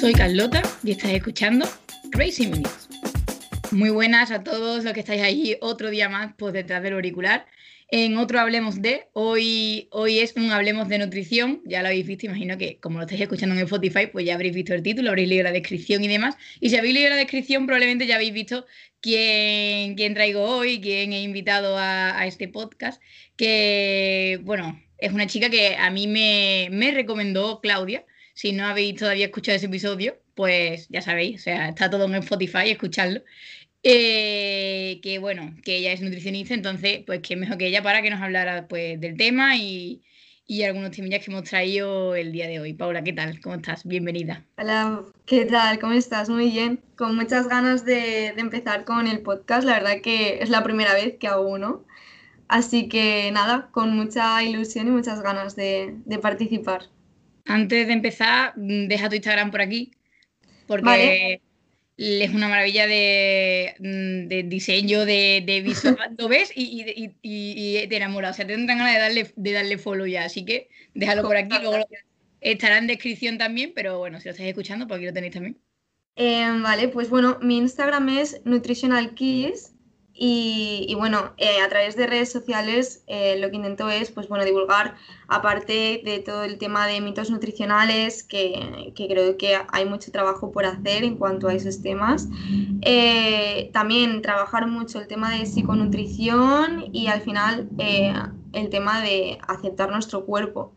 Soy Carlota y estás escuchando Crazy Minutes. Muy buenas a todos los que estáis ahí otro día más pues, detrás del auricular. En otro Hablemos de, hoy, hoy es un Hablemos de Nutrición, ya lo habéis visto, imagino que como lo estáis escuchando en Spotify, pues ya habréis visto el título, habréis leído la descripción y demás. Y si habéis leído la descripción, probablemente ya habéis visto quién, quién traigo hoy, quién he invitado a, a, este podcast, que, bueno, es una chica que a mí me, me recomendó Claudia. Si no habéis todavía escuchado ese episodio, pues ya sabéis, o sea, está todo en Spotify, escucharlo. Eh, que bueno, que ella es nutricionista, entonces, pues qué mejor que ella para que nos hablara pues, del tema y, y algunos temillas que hemos traído el día de hoy. Paula, ¿qué tal? ¿Cómo estás? Bienvenida. Hola, ¿qué tal? ¿Cómo estás? Muy bien. Con muchas ganas de, empezar con el podcast. La verdad que es la primera vez que hago uno. Así que nada, con mucha ilusión y muchas ganas de participar. Antes de empezar, deja tu Instagram por aquí, porque vale es una maravilla de, mm, de diseño, de, de visual, lo ves y, y, y, y, te enamoras. O sea, te tendrán ganas de darle, de darle follow ya. Así que déjalo por aquí. Luego estará en descripción también, pero bueno, si lo estáis escuchando, pues aquí lo tenéis también. Eh, vale, pues bueno, mi Instagram es Nutritional Keys y, bueno, eh, a través de redes sociales eh, lo que intento es pues, bueno, divulgar, aparte de todo el tema de mitos nutricionales, que, que creo que hay mucho trabajo por hacer en cuanto a esos temas. Eh, también trabajar mucho el tema de psiconutrición y al final el tema de aceptar nuestro cuerpo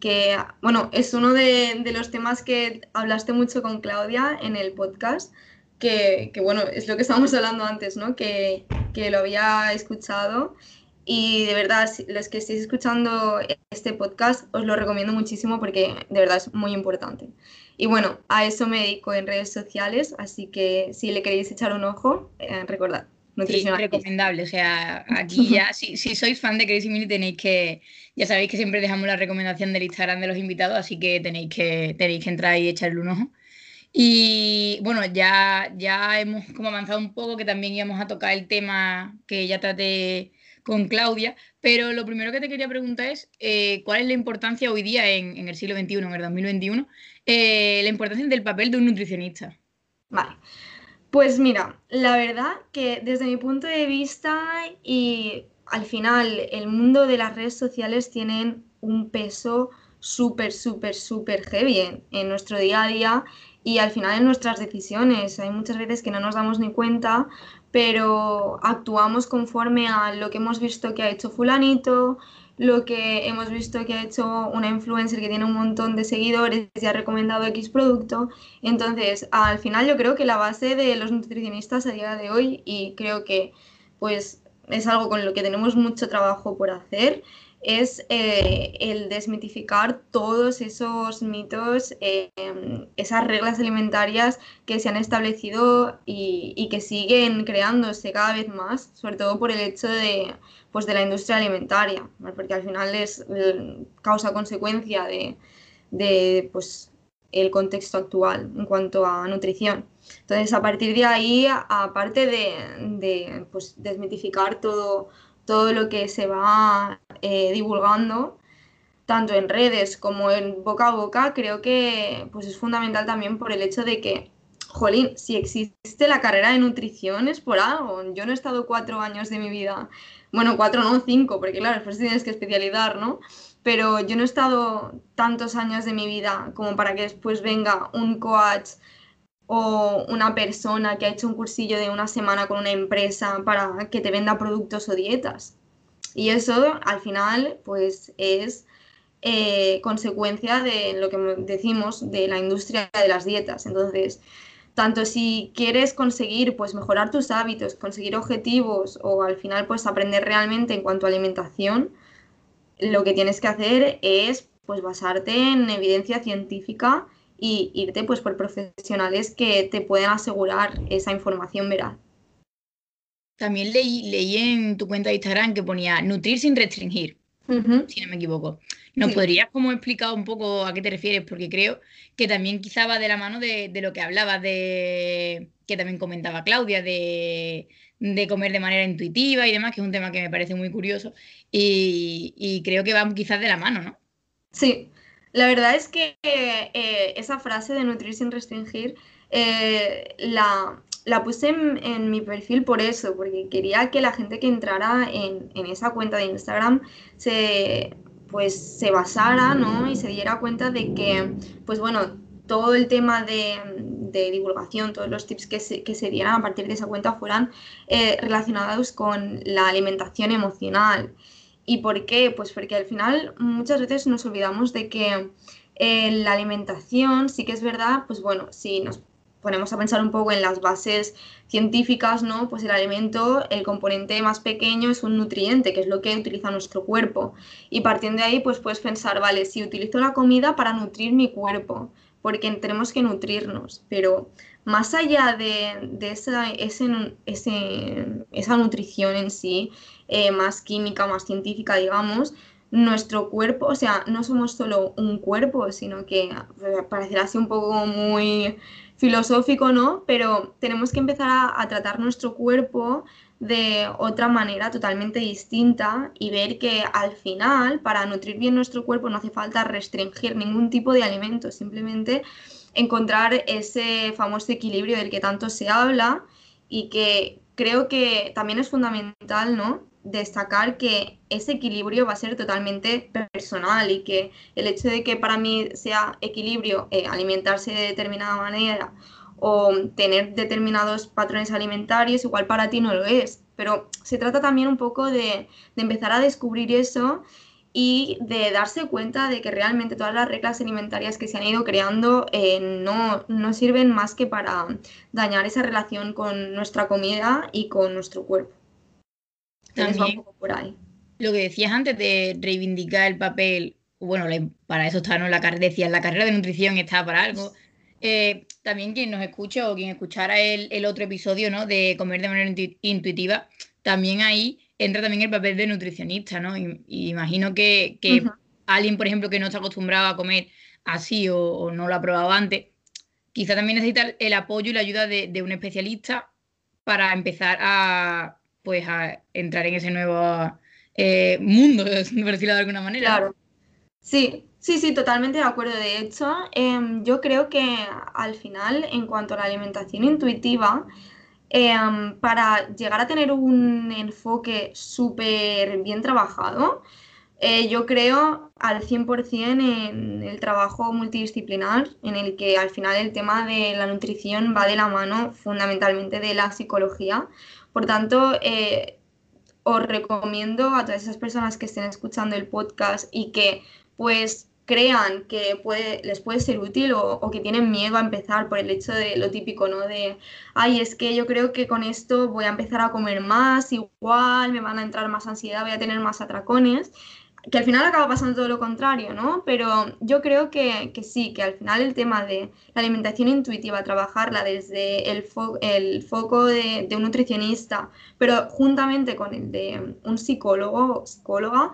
que bueno, es uno de, de, los temas que hablaste mucho con Claudia en el podcast, que, que, bueno, es lo que estábamos hablando antes, ¿no? Que, que lo había escuchado y de verdad, los que estéis escuchando este podcast, os lo recomiendo muchísimo porque de verdad es muy importante. Y bueno, a eso me dedico en redes sociales, así que si le queréis echar un ojo, eh, recordad. Sí, recomendable, o sea, aquí ya, si, si sois fan de Crazy Mini tenéis que, ya sabéis que siempre dejamos la recomendación del Instagram de los invitados, así que tenéis que, tenéis que entrar y echarle un ojo. Y bueno, ya, ya hemos como avanzado un poco, que también íbamos a tocar el tema que ya traté con Claudia, pero lo primero que te quería preguntar es eh, cuál es la importancia hoy día en, en, el siglo XXI, en el 2021, eh, la importancia del papel de un nutricionista. Vale. Pues mira, la verdad que desde mi punto de vista y al final el mundo de las redes sociales tienen un peso súper, súper, súper heavy en, en nuestro día a día y al final en nuestras decisiones. Hay muchas veces que no nos damos ni cuenta, pero actuamos conforme a lo que hemos visto que ha hecho fulanito, lo que hemos visto que ha hecho una influencer que tiene un montón de seguidores y ha recomendado X producto. Entonces, al final yo creo que la base de los nutricionistas a día de hoy, y creo que pues es algo con lo que tenemos mucho trabajo por hacer, es eh, el desmitificar todos esos mitos, eh, esas reglas alimentarias que se han establecido y, y, que siguen creándose cada vez más, sobre todo por el hecho de, pues, de la industria alimentaria, porque al final es causa-consecuencia de, de pues, el contexto actual en cuanto a nutrición. Entonces, a partir de ahí, aparte de, de pues, desmitificar todo todo lo que se va eh, divulgando, tanto en redes como en boca a boca, creo que pues es fundamental también por el hecho de que, jolín, si existe la carrera de nutrición es por algo. Yo no he estado cuatro años de mi vida, bueno, cuatro no, cinco, porque claro, después tienes que especializar, ¿no? Pero yo no he estado tantos años de mi vida como para que después venga un coach o una persona que ha hecho un cursillo de una semana con una empresa para que te venda productos o dietas. Y eso al final pues es eh, consecuencia de lo que decimos de la industria de las dietas. Entonces, tanto si quieres conseguir pues mejorar tus hábitos, conseguir objetivos o al final pues aprender realmente en cuanto a alimentación, lo que tienes que hacer es pues basarte en evidencia científica y irte pues por profesionales que te pueden asegurar esa información veraz. También leí, leí en tu cuenta de Instagram que ponía nutrir sin restringir, uh -huh. si no me equivoco. ¿Nos sí. podrías como explicar un poco a qué te refieres? Porque creo que también quizá va de la mano de, de lo que hablabas, de que también comentaba Claudia, de, de, comer de manera intuitiva y demás, que es un tema que me parece muy curioso y, y creo que va quizás de la mano, ¿no? Sí, La verdad es que eh, esa frase de nutrir sin restringir eh, la, la, puse en, mi perfil por eso, porque quería que la gente que entrara en, en, esa cuenta de Instagram se, pues, se basara ¿no? y se diera cuenta de que, pues bueno, todo el tema de, de divulgación, todos los tips que se, que se, dieran a partir de esa cuenta fueran eh, relacionados con la alimentación emocional. ¿Y por qué? Pues porque al final muchas veces nos olvidamos de que eh, la alimentación sí que es verdad, pues bueno, si nos ponemos a pensar un poco en las bases científicas, ¿no? Pues el alimento, el componente más pequeño es un nutriente, que es lo que utiliza nuestro cuerpo. Y partiendo de ahí, pues puedes pensar, vale, si utilizo la comida para nutrir mi cuerpo, porque tenemos que nutrirnos, pero más allá de, esa, esa nutrición en sí, eh, más química, más científica, digamos, nuestro cuerpo, o sea, no somos solo un cuerpo, sino que parecerá así un poco muy filosófico, ¿no? Pero tenemos que empezar a, tratar nuestro cuerpo de otra manera totalmente distinta y ver que al final, para nutrir bien nuestro cuerpo, no hace falta restringir ningún tipo de alimento, simplemente encontrar ese famoso equilibrio del que tanto se habla y que creo que también es fundamental, ¿no? Destacar que ese equilibrio va a ser totalmente personal y que el hecho de que para mí sea equilibrio eh, alimentarse de determinada manera o tener determinados patrones alimentarios, igual para ti no lo es. Pero se trata también un poco de, de empezar a descubrir eso y de darse cuenta de que realmente todas las reglas alimentarias que se han ido creando eh, no, no, sirven más que para dañar esa relación con nuestra comida y con nuestro cuerpo. También, por ahí. Lo que decías antes de reivindicar el papel, bueno, para eso está, ¿no? La, decías, la carrera de nutrición está para algo. Eh, también quien nos escucha o quien escuchara el, el otro episodio, ¿no? De comer de manera intuitiva, también ahí entra también el papel de nutricionista, ¿no? Y, imagino que, alguien, por ejemplo, que no está acostumbrado a comer así o, no lo ha probado antes, quizá también necesita el apoyo y la ayuda de, un especialista para empezar a, pues, a entrar en ese nuevo eh, mundo, por decirlo de alguna manera. Claro. Sí, sí, sí, totalmente de acuerdo. De hecho, em, yo creo que al final, en cuanto a la alimentación intuitiva, Em, para llegar a tener un enfoque súper bien trabajado, eh, yo creo al 100% en el trabajo multidisciplinar, en el que al final el tema de la nutrición va de la mano fundamentalmente de la psicología. Por tanto, eh, os recomiendo a todas esas personas que estén escuchando el podcast y que pues crean que les puede ser útil o, que tienen miedo a empezar por el hecho de lo típico, ¿no? De, ay, es que yo creo que con esto voy a empezar a comer más, igual, me van a entrar más ansiedad, voy a tener más atracones, que al final acaba pasando todo lo contrario, ¿no? Pero yo creo que, que sí, que al final el tema de la alimentación intuitiva, trabajarla desde el, foco de, de, un nutricionista, pero juntamente con el de un psicólogo o psicóloga,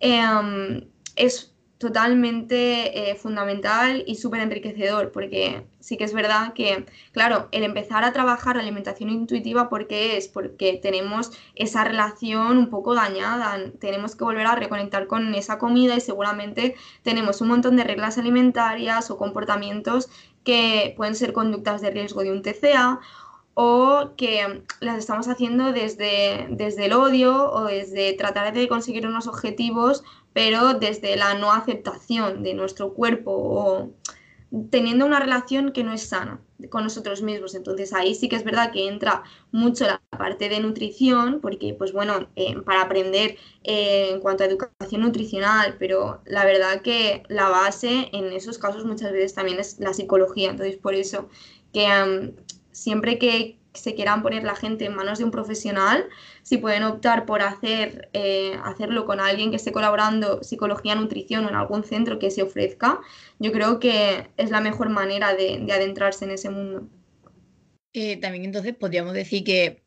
eh, es totalmente eh, fundamental y súper enriquecedor, porque sí que es verdad que, claro, el empezar a trabajar alimentación intuitiva, ¿por qué es? Porque tenemos esa relación un poco dañada, tenemos que volver a reconectar con esa comida y seguramente tenemos un montón de reglas alimentarias o comportamientos que pueden ser conductas de riesgo de un TCA o que las estamos haciendo desde, desde el odio o desde tratar de conseguir unos objetivos pero desde la no aceptación de nuestro cuerpo o teniendo una relación que no es sana con nosotros mismos. Entonces ahí sí que es verdad que entra mucho la parte de nutrición, porque pues bueno, eh, para aprender eh, en cuanto a educación nutricional, pero la verdad que la base en esos casos muchas veces también es la psicología. Entonces por eso que siempre que se quieran poner la gente en manos de un profesional, si pueden optar por hacer, eh, hacerlo con alguien que esté colaborando psicología, nutrición o en algún centro que se ofrezca, yo creo que es la mejor manera de, adentrarse en ese mundo. Eh, también entonces podríamos decir que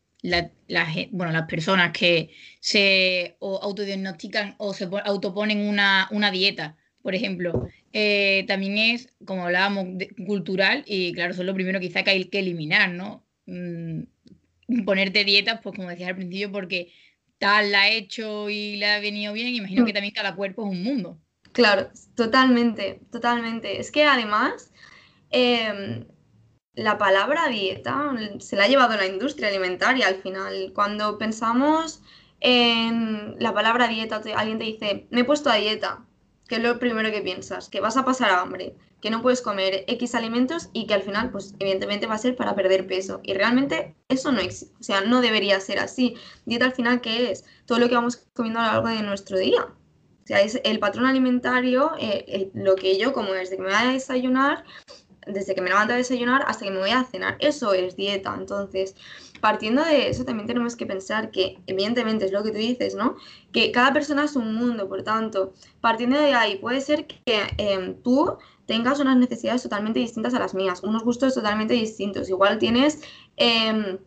bueno, las personas que se autodiagnostican o se autoponen una, una dieta, por ejemplo, eh, también es, como hablábamos, cultural y claro, eso es lo primero quizá que hay que eliminar, ¿no? Mm, ponerte dietas, pues como decías al principio, porque tal la ha hecho y le ha venido bien, imagino que mm. también cada cuerpo es un mundo. Claro, totalmente, totalmente. Es que además em, la palabra dieta se la ha llevado la industria alimentaria al final. Cuando pensamos en la palabra dieta, alguien te dice, me he puesto a dieta, ¿qué es lo primero que piensas? Que vas a pasar hambre, que no puedes comer X alimentos y que al final, pues evidentemente va a ser para perder peso. Y realmente eso no existe, o sea, no debería ser así. Dieta al final, ¿qué es? Todo lo que vamos comiendo a lo largo de nuestro día. O sea, es el patrón alimentario, eh, lo que yo como desde que me voy a desayunar desde que me levanto a desayunar hasta que me voy a cenar. Eso es dieta. Entonces, partiendo de eso, también tenemos que pensar que, evidentemente, es lo que tú dices, ¿no? Que cada persona es un mundo, por tanto, partiendo de ahí, puede ser que em, tú tengas unas necesidades totalmente distintas a las mías, unos gustos totalmente distintos. Igual tienes, em,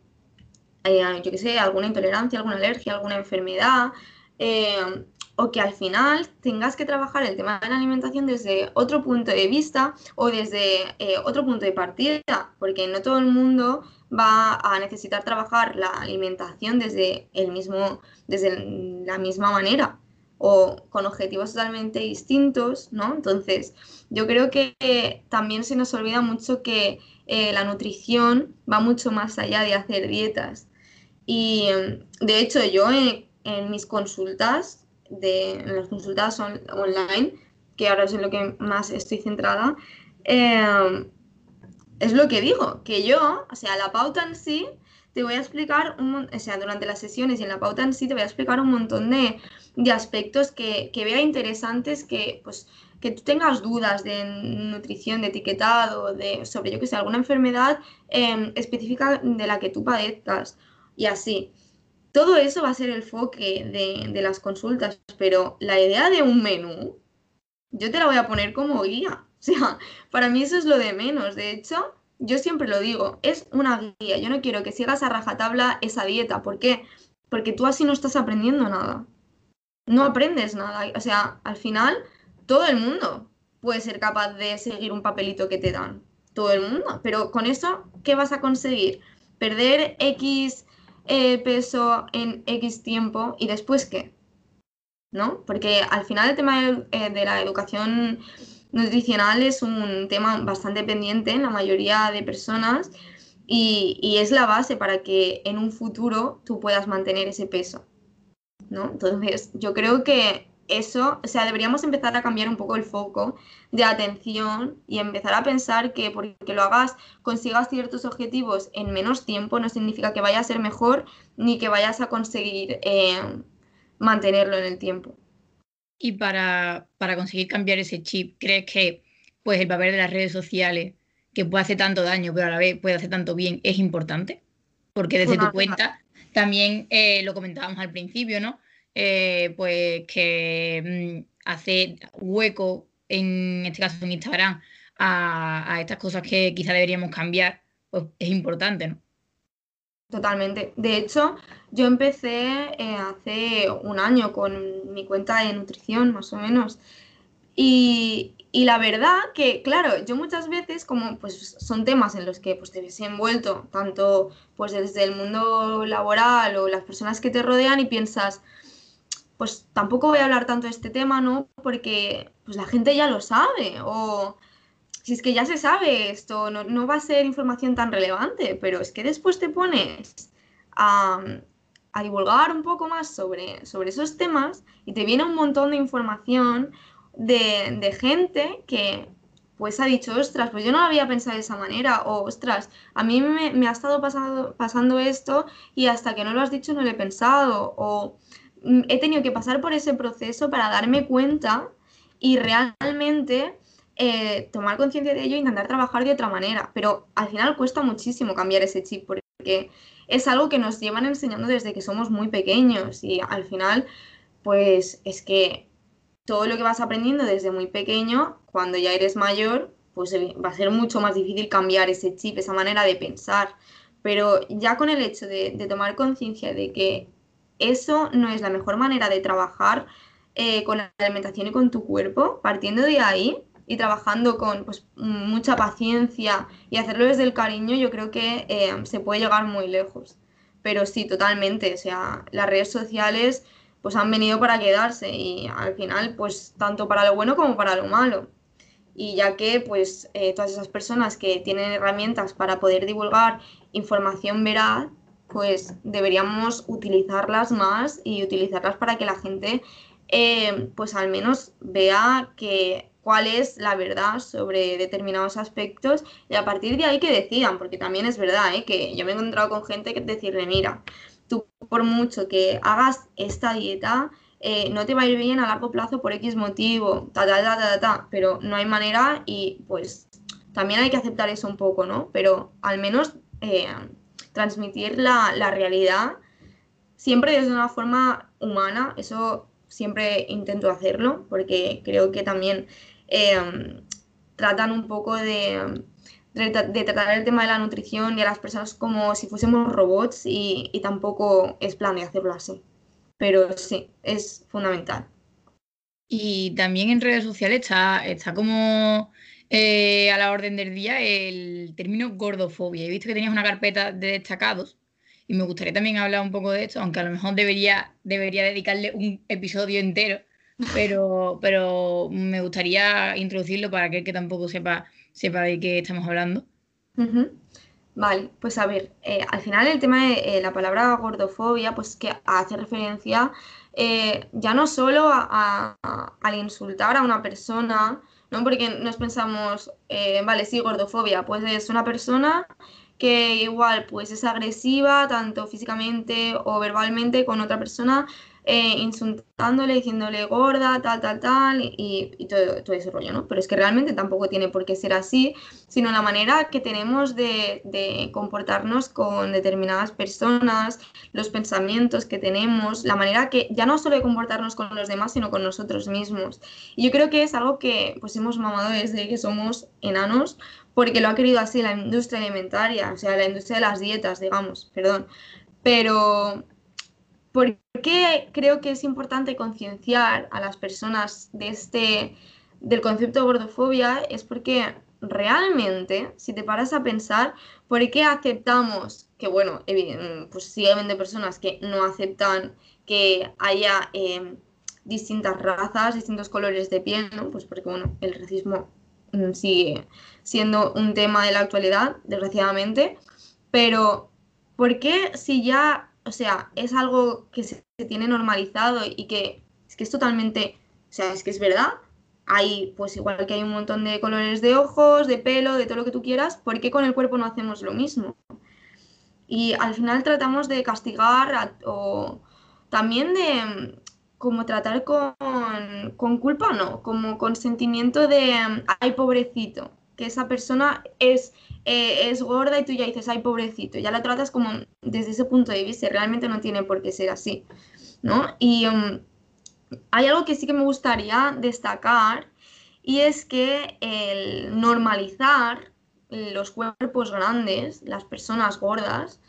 eh, yo qué sé, alguna intolerancia, alguna alergia, alguna enfermedad. Em, o que al final tengas que trabajar el tema de la alimentación desde otro punto de vista o desde eh, otro punto de partida, porque no todo el mundo va a necesitar trabajar la alimentación desde el mismo, desde la misma manera o con objetivos totalmente distintos, ¿no? Entonces, yo creo que también se nos olvida mucho que eh, la nutrición va mucho más allá de hacer dietas. Y de hecho, yo en mis consultas de las consultas online, que ahora es en lo que más estoy centrada, em, es lo que digo, que yo, o sea, la pauta en sí, te voy a explicar, un, o sea, durante las sesiones y en la pauta en sí te voy a explicar un montón de, aspectos que, vea interesantes, que pues que tú tengas dudas de nutrición, de etiquetado, de sobre yo que sé, alguna enfermedad em, específica de la que tú padezcas y así. Todo eso va a ser el foque de, las consultas, pero la idea de un menú, yo te la voy a poner como guía. O sea, para mí eso es lo de menos. De hecho, yo siempre lo digo, es una guía. Yo no quiero que sigas a rajatabla esa dieta. ¿Por qué? Porque tú así no estás aprendiendo nada. No aprendes nada. O sea, al final, todo el mundo puede ser capaz de seguir un papelito que te dan. Todo el mundo. Pero con eso, ¿qué vas a conseguir? Perder X eh, peso en X tiempo y después qué. ¿No? Porque al final el tema de, eh, la educación nutricional es un tema bastante pendiente en la mayoría de personas y, y, es la base para que en un futuro tú puedas mantener ese peso. ¿no? Entonces, yo creo que eso, o sea, deberíamos empezar a cambiar un poco el foco de atención y empezar a pensar que porque lo hagas, consigas ciertos objetivos en menos tiempo, no significa que vaya a ser mejor ni que vayas a conseguir eh, mantenerlo en el tiempo. Y para, conseguir cambiar ese chip, ¿crees que pues, el papel de las redes sociales, que puede hacer tanto daño, pero a la vez puede hacer tanto bien, es importante? Porque desde tu cuenta, también eh, lo comentábamos al principio, ¿no? Eh, pues que mm, hace hueco, en este caso en Instagram, a, estas cosas que quizá deberíamos cambiar, pues es importante, ¿no? Totalmente. De hecho, yo empecé eh, hace un año con mi cuenta de nutrición, más o menos. Y, la verdad que, claro, yo muchas veces, como pues son temas en los que pues, te ves envuelto, tanto pues desde el mundo laboral o las personas que te rodean y piensas, pues tampoco voy a hablar tanto de este tema, ¿no? Porque pues la gente ya lo sabe, o si es que ya se sabe esto, no, va a ser información tan relevante, pero es que después te pones a, divulgar un poco más sobre, sobre, esos temas y te viene un montón de información de, gente que pues ha dicho, ostras, pues yo no lo había pensado de esa manera, o ostras, a mí me, me ha estado pasando, esto y hasta que no lo has dicho no lo he pensado, o he tenido que pasar por ese proceso para darme cuenta y realmente eh, tomar conciencia de ello e intentar trabajar de otra manera. Pero al final cuesta muchísimo cambiar ese chip porque es algo que nos llevan enseñando desde que somos muy pequeños y al final pues es que todo lo que vas aprendiendo desde muy pequeño, cuando ya eres mayor, pues eh, va a ser mucho más difícil cambiar ese chip, esa manera de pensar. Pero ya con el hecho de tomar conciencia de que eso no es la mejor manera de trabajar eh, con la alimentación y con tu cuerpo, partiendo de ahí y trabajando con pues, mucha paciencia y hacerlo desde el cariño, yo creo que eh, se puede llegar muy lejos. Pero sí, totalmente. O sea, las redes sociales pues han venido para quedarse y al final, pues tanto para lo bueno como para lo malo. Y ya que, pues, eh, todas esas personas que tienen herramientas para poder divulgar información veraz, pues deberíamos utilizarlas más y utilizarlas para que la gente, eh, pues al menos vea que cuál es la verdad sobre determinados aspectos y a partir de ahí que decidan, porque también es verdad ¿eh? que yo me he encontrado con gente que decirle, mira, tú por mucho que hagas esta dieta, eh, no te va a ir bien a largo plazo por X motivo, ta, ta, ta, ta, ta, pero no hay manera y pues también hay que aceptar eso un poco, ¿no? Pero al menos eh, transmitir la, la realidad siempre desde una forma humana, eso siempre intento hacerlo, porque creo que también Em, tratan un poco de, de, tratar el tema de la nutrición y a las personas como si fuésemos robots y, tampoco es plan de hacerlo así. Pero sí, es fundamental. Y también en redes sociales está, está como eh, a la orden del día el término gordofobia. He visto que tenías una carpeta de destacados y me gustaría también hablar un poco de esto, aunque a lo mejor debería, debería dedicarle un episodio entero pero, pero me gustaría introducirlo para aquel que tampoco sepa, sepa de qué estamos hablando. Vale, pues a ver, eh, al final el tema de eh, la palabra gordofobia, pues que hace referencia eh, ya no solo a, al insultar a una persona, ¿no? Porque nos pensamos, vale, sí, gordofobia, pues es una persona que igual pues es agresiva tanto físicamente o verbalmente con otra persona eh, insultándole, diciéndole gorda, tal, tal, tal, y, todo, todo, ese rollo, ¿no? Pero es que realmente tampoco tiene por qué ser así, sino la manera que tenemos de, de comportarnos con determinadas personas, los pensamientos que tenemos, la manera que ya no solo de comportarnos con los demás, sino con nosotros mismos. Y yo creo que es algo que pues hemos mamado desde que somos enanos, porque lo ha querido así la industria alimentaria, o sea, la industria de las dietas, digamos, perdón. Pero ¿Por qué creo que es importante concienciar a las personas de este, del concepto de gordofobia? Es porque realmente, si te paras a pensar, ¿por qué aceptamos que, bueno, pues hay personas que no aceptan que haya em, distintas razas, distintos colores de piel, ¿no? Pues porque, bueno, el racismo mm, sigue siendo un tema de la actualidad, desgraciadamente, pero ¿por qué si ya o sea, es algo que se, tiene normalizado y que es que es totalmente, o sea, es que es verdad. Hay, pues igual que hay un montón de colores de ojos, de pelo, de todo lo que tú quieras, ¿por qué con el cuerpo no hacemos lo mismo? Y al final tratamos de castigar o también de como tratar con, con culpa, no, como con sentimiento de, ay, pobrecito, que esa persona es eh, es gorda y tú ya dices, ay, pobrecito, ya la tratas como desde ese punto de vista, realmente no tiene por qué ser así, ¿no? Y um, hay algo que sí que me gustaría destacar y es que el normalizar los cuerpos grandes, las personas gordas,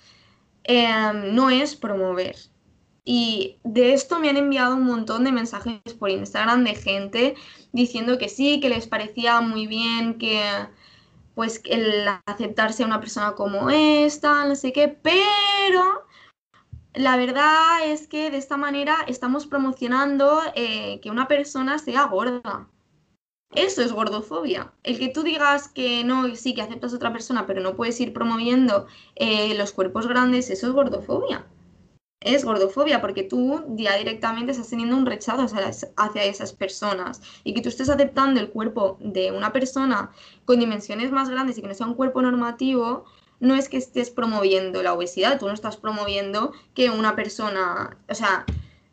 em, no es promover. Y de esto me han enviado un montón de mensajes por Instagram de gente diciendo que sí, que les parecía muy bien que, pues el aceptarse a una persona como esta, no sé qué, pero la verdad es que de esta manera estamos promocionando eh, que una persona sea gorda. Eso es gordofobia. El que tú digas que no, sí, que aceptas a otra persona, pero no puedes ir promoviendo eh, los cuerpos grandes, eso es gordofobia es gordofobia, porque tú ya directamente estás teniendo un rechazo hacia, esas personas. Y que tú estés aceptando el cuerpo de una persona con dimensiones más grandes y que no sea un cuerpo normativo, no es que estés promoviendo la obesidad, tú no estás promoviendo que una persona, o sea,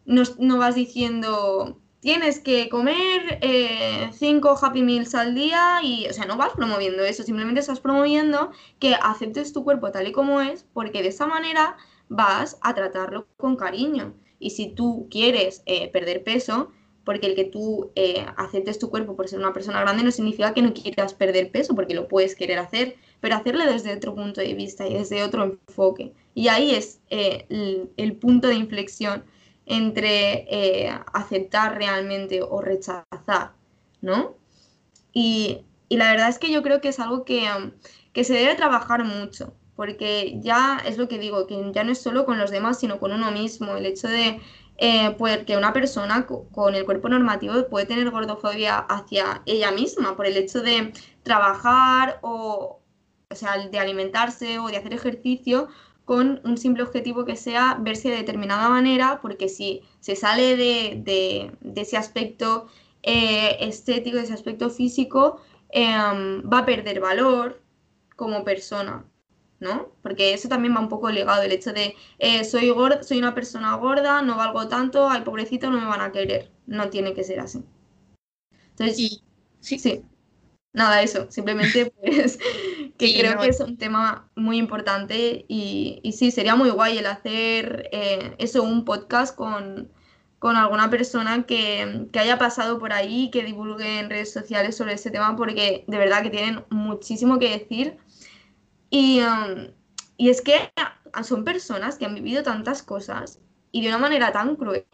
no, vas diciendo tienes que comer eh, cinco Happy Meals al día y, o sea, no vas promoviendo eso, simplemente estás promoviendo que aceptes tu cuerpo tal y como es, porque de esa manera vas a tratarlo con cariño. Y si tú quieres eh, perder peso, porque el que tú eh, aceptes tu cuerpo por ser una persona grande no significa que no quieras perder peso, porque lo puedes querer hacer, pero hacerlo desde otro punto de vista y desde otro enfoque. Y ahí es eh, el, punto de inflexión entre aceptar realmente o rechazar, ¿no? Y, la verdad es que yo creo que es algo que, que se debe trabajar mucho, porque ya es lo que digo, que ya no es solo con los demás, sino con uno mismo. El hecho de eh, porque una persona con el cuerpo normativo puede tener gordofobia hacia ella misma por el hecho de trabajar o, o sea, de alimentarse o de hacer ejercicio con un simple objetivo que sea verse de determinada manera, porque si se sale de, ese aspecto eh, estético, de ese aspecto físico, em, va a perder valor como persona, ¿no? Porque eso también va un poco ligado, el hecho de eh, soy, gorda, soy una persona gorda, no valgo tanto, ay pobrecito, no me van a querer. No tiene que ser así. Entonces, sí. sí. Nada, eso, simplemente pues que creo que es un tema muy importante y, sí, sería muy guay el hacer eh, eso, un podcast con, alguna persona que, haya pasado por ahí, que divulgue en redes sociales sobre ese tema, porque de verdad que tienen muchísimo que decir. Y, um, y es que son personas que han vivido tantas cosas y de una manera tan cruel,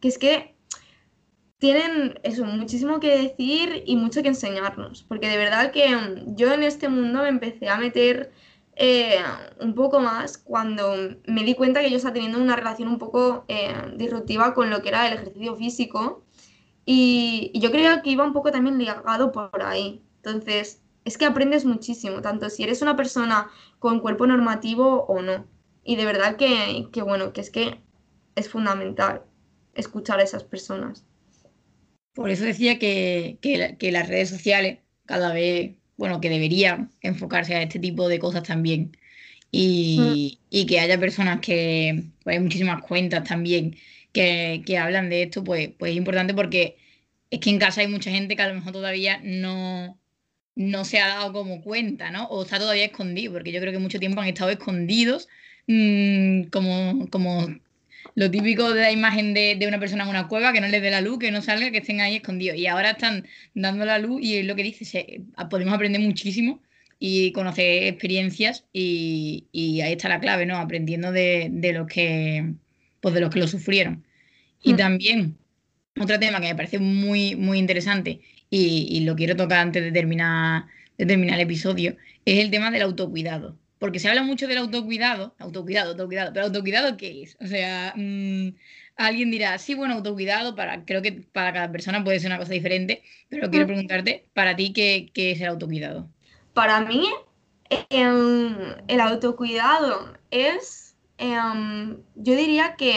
que es que tienen eso, muchísimo que decir y mucho que enseñarnos, porque de verdad que mm, yo en este mundo me empecé a meter eh, un poco más cuando me di cuenta que yo estaba teniendo una relación un poco eh, disruptiva con lo que era el ejercicio físico y, yo creo que iba un poco también ligado por ahí. Entonces, es que aprendes muchísimo, tanto si eres una persona con cuerpo normativo o no. Y de verdad que, que bueno, que es que es fundamental escuchar a esas personas. Por eso decía que, las redes sociales cada vez, bueno, que deberían enfocarse a este tipo de cosas también. Y, mm. que haya personas que, pues hay muchísimas cuentas también que, hablan de esto, pues, pues es importante porque es que en casa hay mucha gente que a lo mejor todavía no, no se ha dado como cuenta, ¿no? O está todavía escondido, porque yo creo que mucho tiempo han estado escondidos mm, como, como lo típico de la imagen de, una persona en una cueva, que no les dé la luz, que no salga, que estén ahí escondidos. Y ahora están dando la luz y es lo que dice, podemos aprender muchísimo y conocer experiencias y, ahí está la clave, ¿no? Aprendiendo de, de los que pues de los que lo sufrieron. Y hmm. también otro tema que me parece muy, muy interesante y, lo quiero tocar antes de terminar, de terminar el episodio, es el tema del autocuidado porque se habla mucho del autocuidado, autocuidado, autocuidado, pero autocuidado ¿qué es? O sea, mm, alguien dirá, sí, bueno, autocuidado, para, creo que para cada persona puede ser una cosa diferente, pero quiero mm. preguntarte, para ti, ¿qué, es el autocuidado? Para mí, em, el autocuidado es, em, yo diría que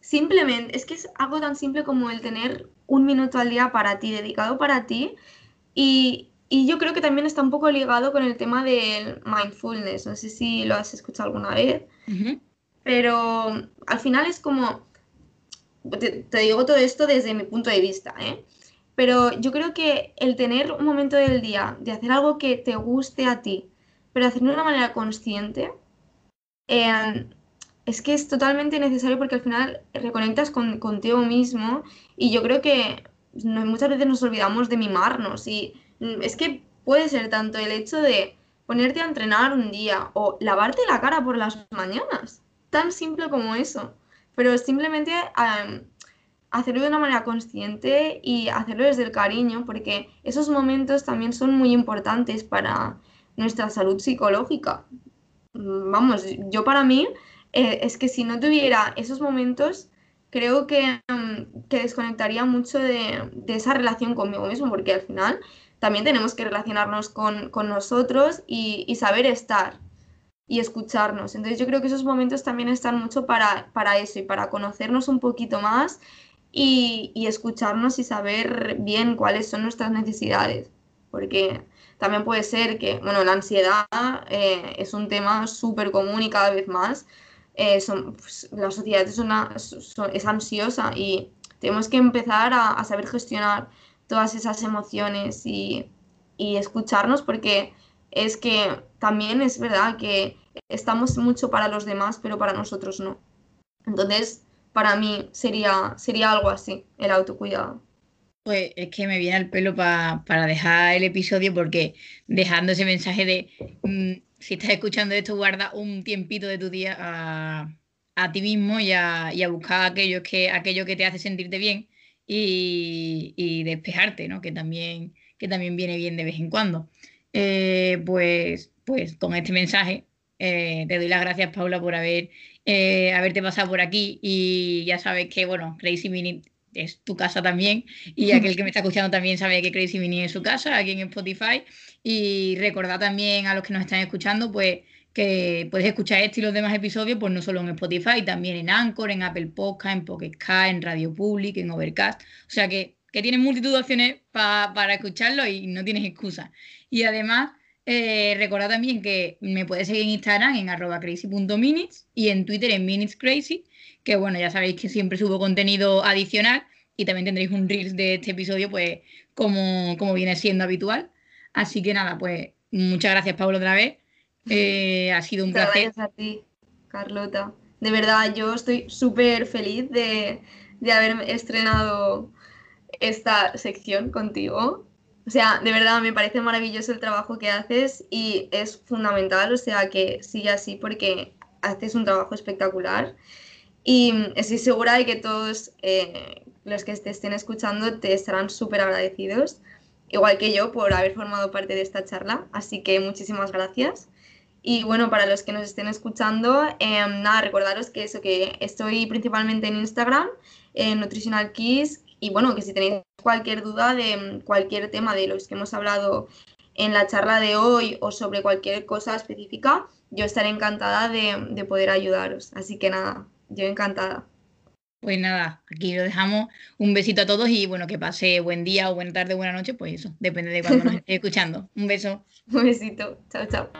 simplemente, es que es algo tan simple como el tener un minuto al día para ti, dedicado para ti, y, y yo creo que también está un poco ligado con el tema del mindfulness. No sé si lo has escuchado alguna vez. Pero al final es como. Te, digo todo esto desde mi punto de vista, ¿eh? Pero yo creo que el tener un momento del día de hacer algo que te guste a ti, pero hacerlo de una manera consciente, em, es que es totalmente necesario porque al final reconectas con, contigo mismo y yo creo que muchas veces nos olvidamos de mimarnos y Mm, es que puede ser tanto el hecho de ponerte a entrenar un día o lavarte la cara por las mañanas. Tan simple como eso. Pero simplemente hacerlo de una manera consciente y hacerlo desde el cariño, porque esos momentos también son muy importantes para nuestra salud psicológica. Mm, vamos, yo para mí eh, es que si no tuviera esos momentos, creo que, mm, desconectaría mucho de, de, esa relación conmigo mismo, porque al final también tenemos que relacionarnos con, nosotros y, saber estar y escucharnos. Entonces yo creo que esos momentos también están mucho para, para eso y para conocernos un poquito más y, escucharnos y saber bien cuáles son nuestras necesidades. Porque también puede ser que, bueno, la ansiedad eh, es un tema súper común y cada vez más. Eh, pues, la sociedad es, una, es ansiosa y tenemos que empezar a saber gestionar todas esas emociones y, escucharnos porque es que también es verdad que estamos mucho para los demás, pero para nosotros no. Entonces, para mí sería, sería algo así, el autocuidado. Pues es que me viene al pelo para dejar el episodio porque dejando ese mensaje de mm, si estás escuchando esto, guarda un tiempito de tu día a, ti mismo y a, buscar aquello que, aquello que te hace sentirte bien y, despejarte, ¿no? Que también, que también viene bien de vez en cuando. Eh, pues, pues con este mensaje eh, te doy las gracias, Paula, por haber eh, haberte pasado por aquí y ya sabes que, bueno, Crazy Mini es tu casa también y aquel que me está escuchando también sabe que Crazy Mini es su casa aquí en Spotify. Y recordad también a los que nos están escuchando pues que puedes escuchar este y los demás episodios pues no solo en Spotify, también en Anchor, en Apple Podcast, en Pocket Cast, en Radio Public, en Overcast, o sea que, que tienes multitud de opciones para escucharlo y no tienes excusa. Y además eh, recuerda también que me puedes seguir en Instagram en arroba crazy.minutes y en Twitter en minutescrazy, que bueno, ya sabéis que siempre subo contenido adicional y también tendréis un Reels de este episodio, pues como, como viene siendo habitual. Así que nada, pues muchas gracias Pablo otra vez. Eh, ha sido un placer. Gracias a ti, Carlota. De verdad, yo estoy súper feliz de, de haber estrenado esta sección contigo o sea, de verdad me parece maravilloso el trabajo que haces y es fundamental, o sea, que sigue así porque haces un trabajo espectacular y estoy segura de que todos eh, los que te estén escuchando te estarán súper agradecidos, igual que yo, por haber formado parte de esta charla. Así que muchísimas gracias. Y bueno, para los que nos estén escuchando, em, nada, recordaros que eso, que estoy principalmente en Instagram, en Nutritional Kiss, y bueno, que si tenéis cualquier duda de mm, cualquier tema de los que hemos hablado en la charla de hoy o sobre cualquier cosa específica, yo estaré encantada de, poder ayudaros. Así que nada, yo encantada. Pues nada, aquí lo dejamos. Un besito a todos y bueno, que pase buen día o buena tarde o buena noche, pues eso, depende de cuando nos esté escuchando. Un beso. Un besito. Chao, chao.